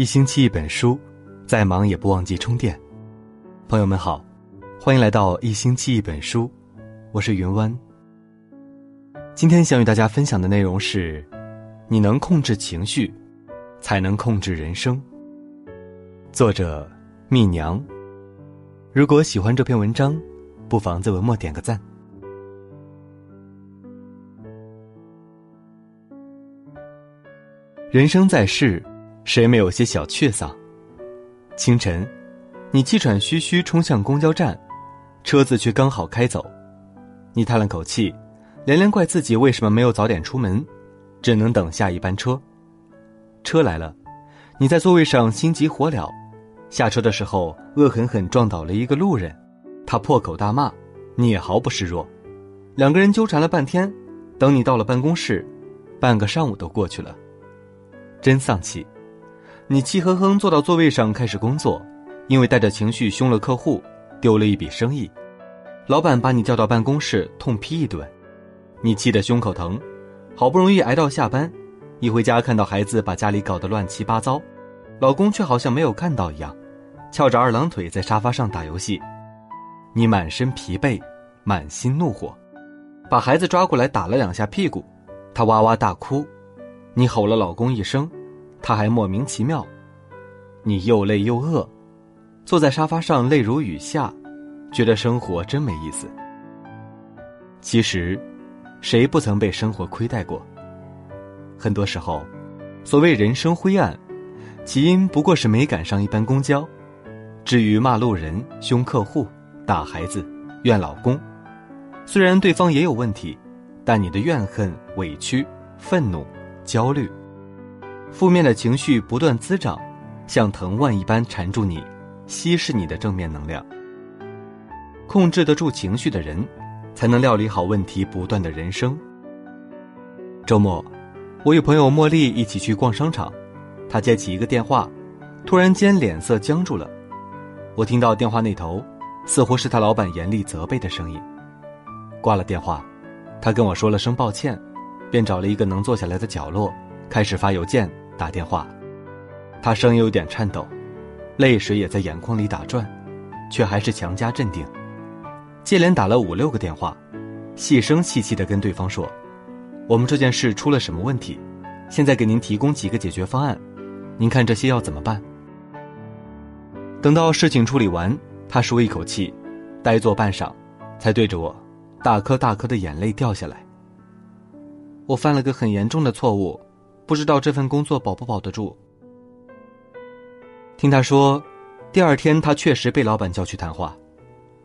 一星期一本书，再忙也不忘记充电。朋友们好，欢迎来到一星期一本书，我是云湾。今天想与大家分享的内容是：你能控制情绪，才能控制人生。作者蜜娘。如果喜欢这篇文章，不妨在文末点个赞。人生在世。谁没有些小确丧？清晨，你气喘吁吁冲向公交站，车子却刚好开走，你叹了口气，连连怪自己为什么没有早点出门，只能等下一班车。车来了，你在座位上心急火燎，下车的时候恶狠狠撞倒了一个路人，他破口大骂，你也毫不示弱，两个人纠缠了半天，等你到了办公室，半个上午都过去了，真丧气。你气哼哼坐到座位上开始工作，因为带着情绪凶了客户，丢了一笔生意，老板把你叫到办公室痛批一顿，你气得胸口疼，好不容易挨到下班，一回家看到孩子把家里搞得乱七八糟，老公却好像没有看到一样，翘着二郎腿在沙发上打游戏，你满身疲惫，满心怒火，把孩子抓过来打了两下屁股，他哇哇大哭，你吼了老公一声。他还莫名其妙，你又累又饿，坐在沙发上泪如雨下，觉得生活真没意思。其实，谁不曾被生活亏待过？很多时候，所谓人生灰暗，起因不过是没赶上一班公交。至于骂路人、凶客户、打孩子、怨老公，虽然对方也有问题，但你的怨恨、委屈、愤怒、焦虑。负面的情绪不断滋长，像藤蔓一般缠住你，稀释你的正面能量。控制得住情绪的人，才能料理好问题不断的人生。周末，我与朋友茉莉一起去逛商场，她接起一个电话，突然间脸色僵住了。我听到电话那头，似乎是他老板严厉责备的声音。挂了电话，他跟我说了声抱歉，便找了一个能坐下来的角落，开始发邮件。打电话，他声音有点颤抖，泪水也在眼眶里打转，却还是强加镇定。接连打了五六个电话，细声细气的跟对方说：“我们这件事出了什么问题？现在给您提供几个解决方案，您看这些要怎么办？”等到事情处理完，他舒一口气，呆坐半晌，才对着我，大颗大颗的眼泪掉下来。我犯了个很严重的错误。不知道这份工作保不保得住。听他说，第二天他确实被老板叫去谈话，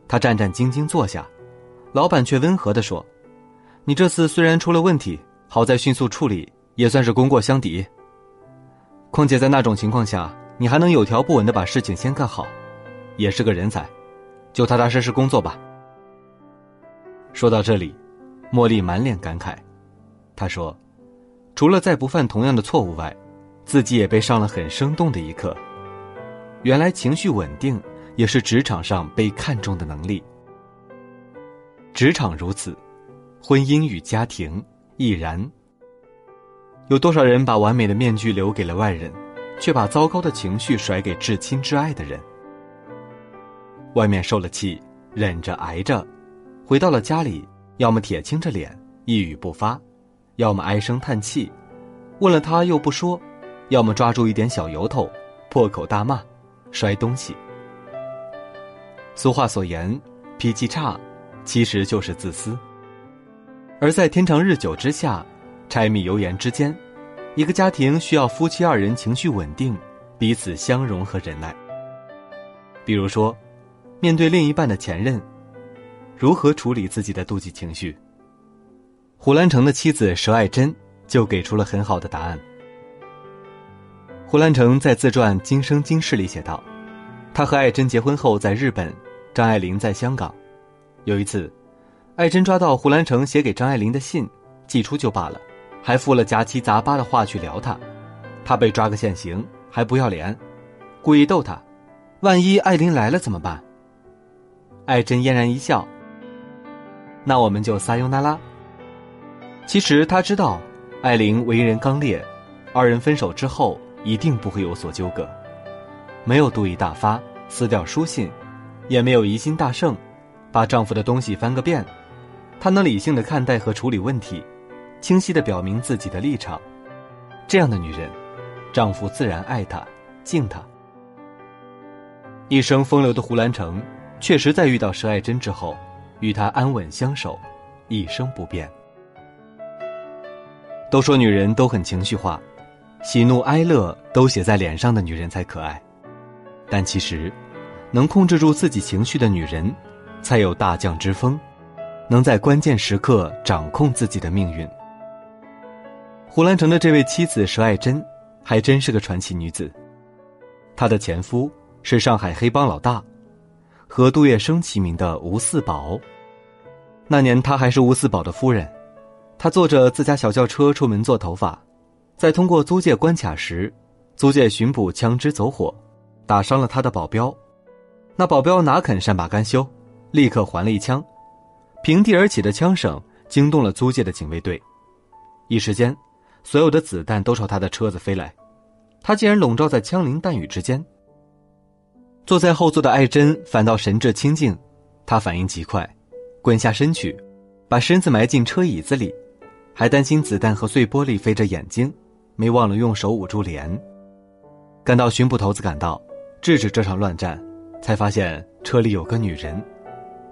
他战战兢兢坐下，老板却温和的说：“你这次虽然出了问题，好在迅速处理，也算是功过相抵。况且在那种情况下，你还能有条不紊的把事情先干好，也是个人才，就踏踏实实工作吧。”说到这里，茉莉满脸感慨，她说。除了再不犯同样的错误外，自己也被上了很生动的一课。原来情绪稳定也是职场上被看重的能力。职场如此，婚姻与家庭亦然。有多少人把完美的面具留给了外人，却把糟糕的情绪甩给至亲至爱的人？外面受了气，忍着挨着，回到了家里，要么铁青着脸，一语不发。要么唉声叹气，问了他又不说；要么抓住一点小由头，破口大骂，摔东西。俗话所言，脾气差，其实就是自私。而在天长日久之下，柴米油盐之间，一个家庭需要夫妻二人情绪稳定，彼此相容和忍耐。比如说，面对另一半的前任，如何处理自己的妒忌情绪？胡兰成的妻子佘爱珍就给出了很好的答案。胡兰成在自传《今生今世》里写道：“他和爱珍结婚后在日本，张爱玲在香港。有一次，爱珍抓到胡兰成写给张爱玲的信，寄出就罢了，还附了杂七杂八的话去聊他。他被抓个现行，还不要脸，故意逗他：万一爱玲来了怎么办？爱珍嫣然一笑：那我们就撒由那拉。”其实他知道，艾琳为人刚烈，二人分手之后，一定不会有所纠葛，没有妒意大发，撕掉书信，也没有疑心大盛，把丈夫的东西翻个遍。她能理性的看待和处理问题，清晰的表明自己的立场。这样的女人，丈夫自然爱她，敬她。一生风流的胡兰成，确实在遇到佘爱珍之后，与她安稳相守，一生不变。都说女人都很情绪化，喜怒哀乐都写在脸上的女人才可爱，但其实，能控制住自己情绪的女人，才有大将之风，能在关键时刻掌控自己的命运。胡兰成的这位妻子佘爱珍，还真是个传奇女子。她的前夫是上海黑帮老大，和杜月笙齐名的吴四宝。那年她还是吴四宝的夫人。他坐着自家小轿车出门做头发，在通过租界关卡时，租界巡捕枪支走火，打伤了他的保镖。那保镖哪肯善罢甘休，立刻还了一枪。平地而起的枪声惊动了租界的警卫队，一时间，所有的子弹都朝他的车子飞来，他竟然笼罩在枪林弹雨之间。坐在后座的艾珍反倒神志清静，她反应极快，滚下身去，把身子埋进车椅子里。还担心子弹和碎玻璃飞着眼睛，没忘了用手捂住脸。赶到巡捕头子赶到，制止这场乱战，才发现车里有个女人，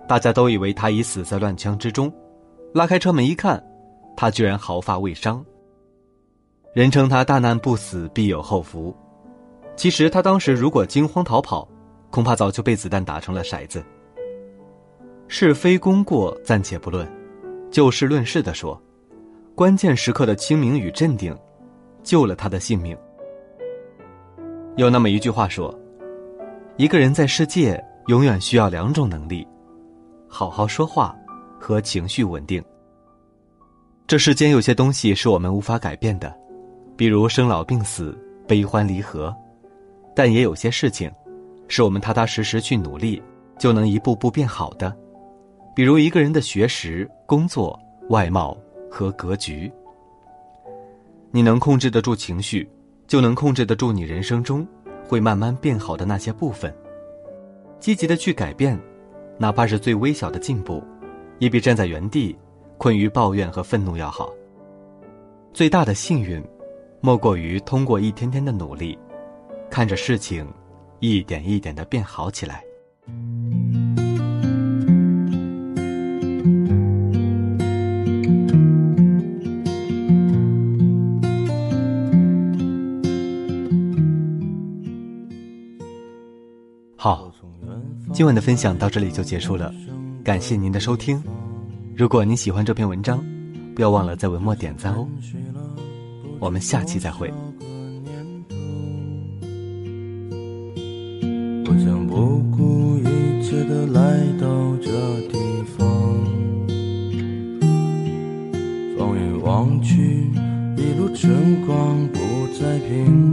大家都以为她已死在乱枪之中。拉开车门一看，她居然毫发未伤。人称他大难不死必有后福，其实他当时如果惊慌逃跑，恐怕早就被子弹打成了骰子。是非功过暂且不论，就事论事的说。关键时刻的清明与镇定，救了他的性命。有那么一句话说：“一个人在世界永远需要两种能力，好好说话和情绪稳定。”这世间有些东西是我们无法改变的，比如生老病死、悲欢离合；但也有些事情，是我们踏踏实实去努力就能一步步变好的，比如一个人的学识、工作、外貌。和格局，你能控制得住情绪，就能控制得住你人生中会慢慢变好的那些部分。积极的去改变，哪怕是最微小的进步，也比站在原地困于抱怨和愤怒要好。最大的幸运，莫过于通过一天天的努力，看着事情一点一点的变好起来。今晚的分享到这里就结束了，感谢您的收听。如果您喜欢这篇文章，不要忘了在文末点赞哦。我们下期再会。我将不顾一切的来到这地方，放眼望去，一路春光不再平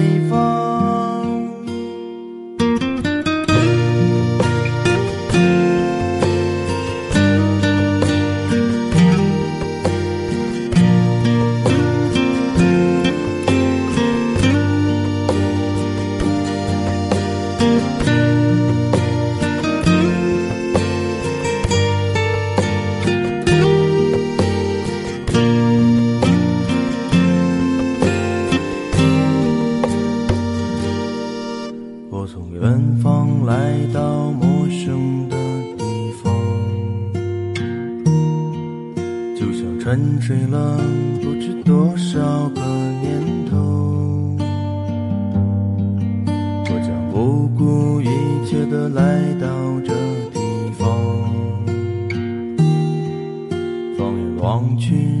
睡了不知多少个年头，我将不顾一切的来到这地方。放眼望去，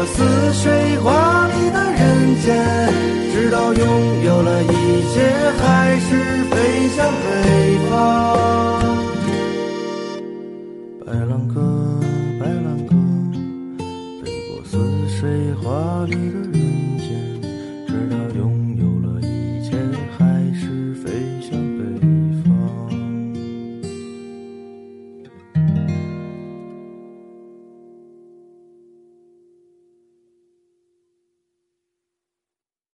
我似水华丽的人间，直到拥有了一切，还是飞向北方。白浪歌。